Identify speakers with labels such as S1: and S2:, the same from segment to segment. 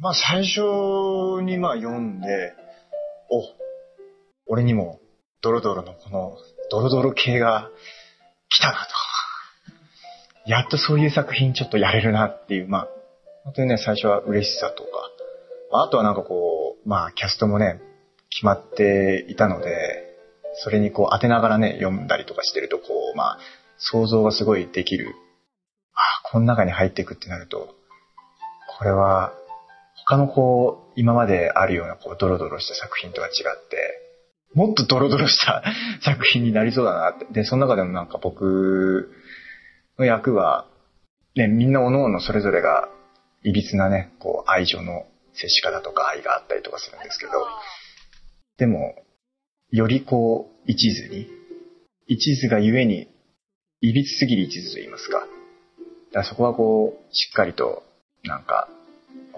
S1: まあ最初にまあ読んで、お、俺にもドロドロのこのドロドロ系が来たなと。やっとそういう作品ちょっとやれるなっていう、まあ、本当にね、最初は嬉しさとか、あとはなんかこう、まあキャストもね、決まっていたので、それにこう当てながらね、読んだりとかしてると、こう、まあ、想像がすごいできる。ああ、この中に入っていくってなると、これは、他のこう、今まであるようなこう、ドロドロした作品とは違って、もっとドロドロした 作品になりそうだなって。で、その中でもなんか僕の役は、ね、みんな各々それぞれが、いびつなね、こう、愛情の接し方とか愛があったりとかするんですけど、でも、よりこう、一途に、一途がゆえに、いびつすぎる一途と言いますか。だからそこはこう、しっかりと、なんか、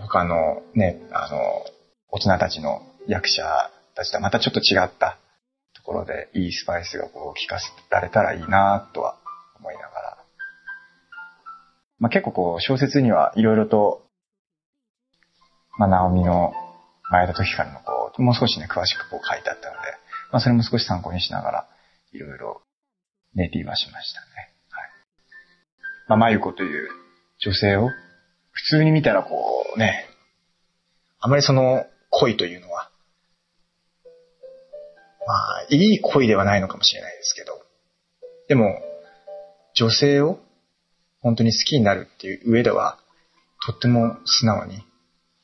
S1: 他のね、あの、大人たちの役者たちとはまたちょっと違ったところで、いいスパイスがこう、効かせられたらいいなとは思いながら。まあ、結構こう、小説にはいろいろと、まあ、ナオミの前田時からのこう、もう少しね、詳しくこう書いてあったので、まあ、それも少し参考にしながら、いろいろネイティブはしましたね。はい。まあ、まゆこという女性を、普通に見たらこうね、あまりその恋というのは、まあ、いい恋ではないのかもしれないですけど、でも、女性を本当に好きになるっていう上では、とっても素直に、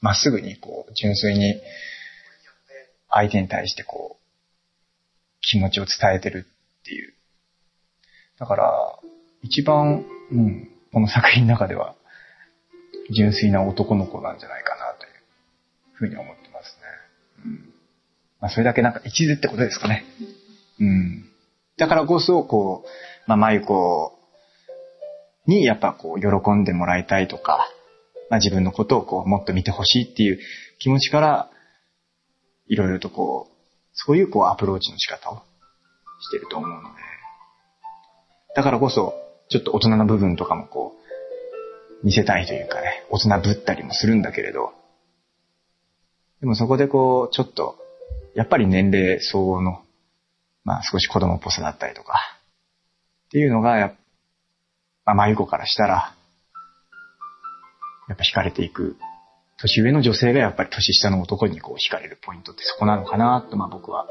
S1: まっすぐに、こう、純粋に、相手に対してこう、気持ちを伝えてるっていう。だから、一番、うん、この作品の中では、純粋な男の子なんじゃないかなというふうに思ってますね。うん。まあ、それだけなんか一途ってことですかね。うん。だからこそ、こう、まあ、まゆこにやっぱこう、喜んでもらいたいとか、まあ、自分のことをこう、もっと見てほしいっていう気持ちから、いろいろとこう、そういうこうアプローチの仕方をしてると思うので、だからこそ、ちょっと大人の部分とかもこう、見せたいというかね、大人ぶったりもするんだけれど、でもそこでこう、ちょっと、やっぱり年齢相応の、まあ少し子供っぽさだったりとか、っていうのが、まあ、まゆこからしたら、やっぱ惹かれていく年上の女性がやっぱり年下の男にこう惹かれるポイントってそこなのかなと、まあ僕は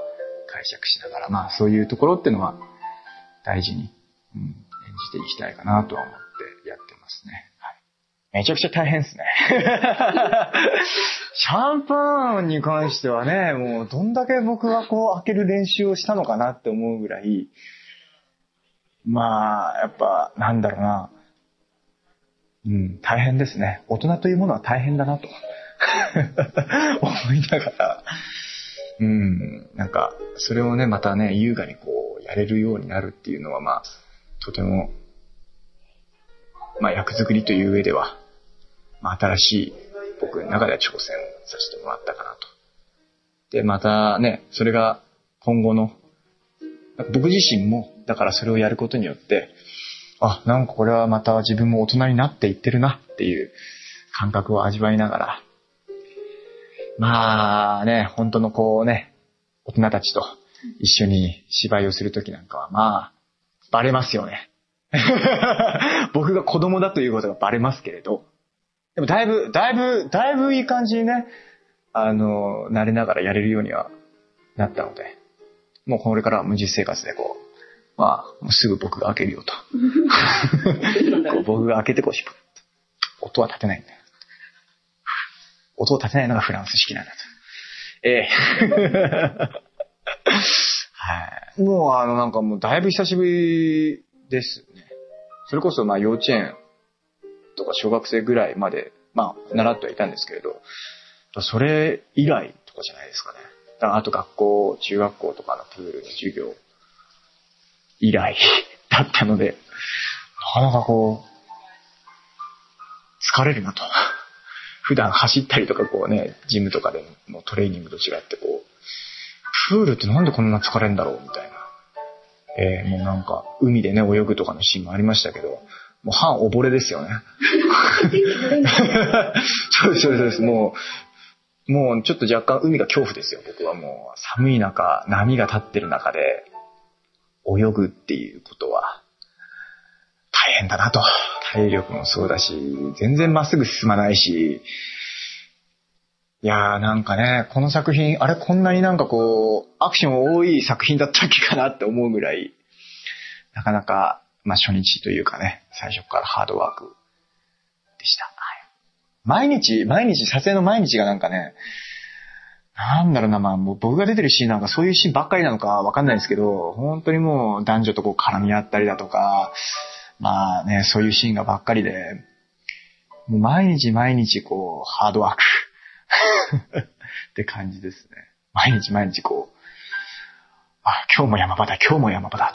S1: 解釈しながら、まあそういうところっていうのは大事に、うん、演じていきたいかなとは思ってやってますね。はい、めちゃくちゃ大変ですね。シャンパンに関してはね、もうどんだけ僕がこう開ける練習をしたのかなって思うぐらい、まあ、やっぱ、なんだろうな。うん、大変ですね。大人というものは大変だなと思いながら、うん、なんか、それをね、またね、優雅にこう、やれるようになるっていうのは、まあ、とても、まあ、役作りという上では、まあ、新しい僕の中では挑戦させてもらったかなと。で、またね、それが今後の、僕自身も、だからそれをやることによって、あ、なんかこれはまた自分も大人になっていってるなっていう感覚を味わいながら、まあね、本当のこうね、大人たちと一緒に芝居をするときなんかは、まあ、バレますよね。僕が子供だということがバレますけれど、でもだいぶ、だいぶ、だいぶいい感じにね、あの、慣れながらやれるようにはなったので、もうこれからは無実生活でこう、まあ、もうすぐ僕が開けるよと。こう僕が開けてこう、音は立てないんだよ。音を立てないのがフランス式なんだと。ええ はい。もうあのなんかもうだいぶ久しぶりですね。それこそまあ幼稚園とか小学生ぐらいまで、まあ習ってはいたんですけれど、それ以来とかじゃないですかね。あと学校、中学校とかのプールの授業以来 だったので、なかなかこう、疲れるなと。普段走ったりとかこうね、ジムとかでのトレーニングと違ってこう、プールってなんでこんな疲れるんだろうみたいな。えー、もうなんか、海でね、泳ぐとかのシーンもありましたけど、もう半溺れですよね。そうです、そうです。もう、もうちょっと若干海が恐怖ですよ、僕はもう。寒い中、波が立ってる中で、泳ぐっていうことは、大変だなと。体力もそうだし、全然まっすぐ進まないし、いやーなんかね、この作品、あれこんなになんかこう、アクション多い作品だったっけかなって思うぐらい、なかなか、まあ初日というかね、最初からハードワークでした。はい、毎日、毎日、撮影の毎日がなんかね、なんだろうな、まあもう僕が出てるシーンなんかそういうシーンばっかりなのかわかんないですけど、本当にもう男女とこう絡み合ったりだとか、まあね、そういうシーンがばっかりで、もう毎日毎日こう、ハードワーク って感じですね。毎日毎日こう、あ、今日も山場だ、今日も山場だ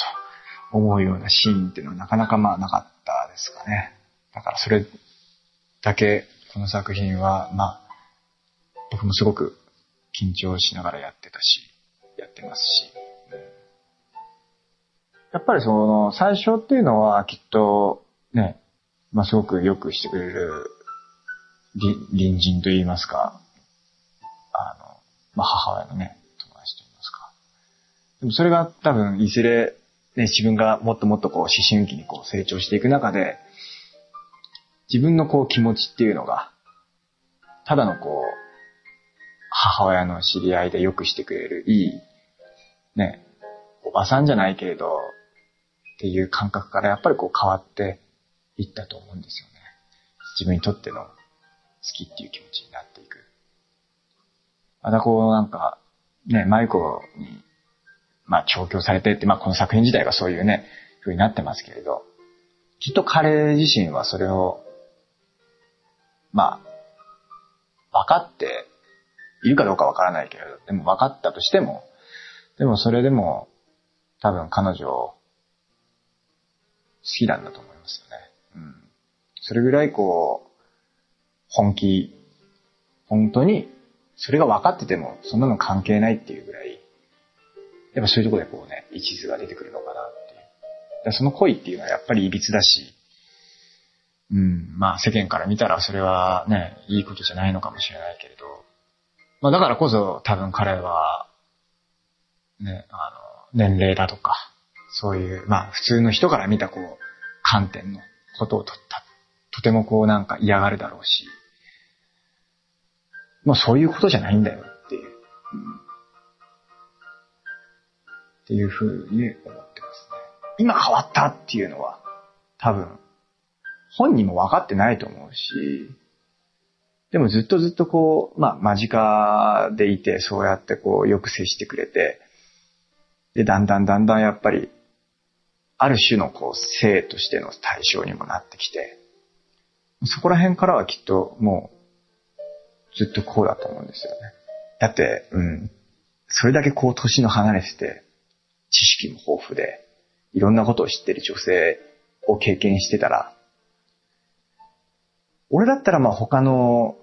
S1: と思うようなシーンっていうのはなかなかまあなかったですかね。だからそれだけこの作品は、まあ、僕もすごく緊張しながらやってたし、やってますし。やっぱりその、最初っていうのはきっと、ね、まあすごくよくしてくれる隣人と言いますか、まあ母親のね、友達と言いますか。でもそれが多分いずれ、ね、自分がもっともっとこう思春期にこう成長していく中で、自分のこう気持ちっていうのが、ただのこう、母親の知り合いでよくしてくれるいい、ね、おばさんじゃないけれど、っていう感覚からやっぱりこう変わっていったと思うんですよね。自分にとっての好きっていう気持ちになってまたこうなんか、ね、マイコに、まあ調教されてって、まあこの作品自体がそういうね、風になってますけれど、きっと彼自身はそれを、まあ、分かっているかどうかわからないけれど、でも分かったとしても、でもそれでも多分彼女好きなんだと思いますよね。うん。それぐらいこう、本気、本当に、それが分かってても、そんなの関係ないっていうぐらい、やっぱそういうとこでこうね、一途が出てくるのかなっていう。でその恋っていうのはやっぱり歪だし、うん、まあ世間から見たらそれはね、いいことじゃないのかもしれないけれど、まあだからこそ多分彼は、ね、あの、年齢だとか、そういう、まあ普通の人から見たこう、観点のことをとった。とてもこうなんか嫌がるだろうし、もうそういうことじゃないんだよっていう、うん、っていうふうに思ってますね。今変わったっていうのは、多分、本人も分かってないと思うし、でもずっとずっとこう、まあ間近でいて、そうやってこうよく接してくれて、で、だんだんだんだんやっぱりある種のこう性としての対象にもなってきて、そこら辺からはきっともうずっとこうだと思うんですよね。だって、うん、それだけこう年の離れてて、知識も豊富で、いろんなことを知ってる女性を経験してたら、俺だったらまあ他の、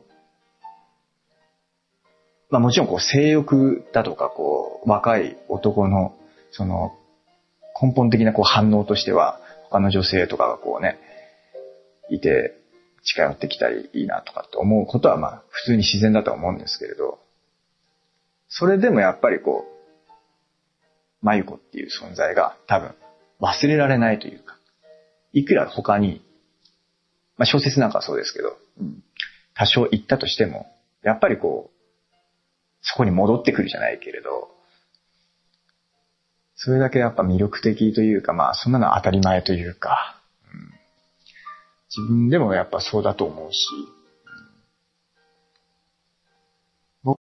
S1: まあもちろんこう性欲だとかこう若い男のその根本的なこう反応としては、他の女性とかがこうね、いて、近寄ってきたりいいなとかって思うことはまあ普通に自然だと思うんですけれど、それでもやっぱりこう、まゆこっていう存在が多分忘れられないというか、いくら他に、まあ小説なんかそうですけど、うん、多少言ったとしても、やっぱりこう、そこに戻ってくるじゃないけれど、それだけやっぱ魅力的というか、まあそんなの当たり前というか、うん、自分でもやっぱそうだと思うし、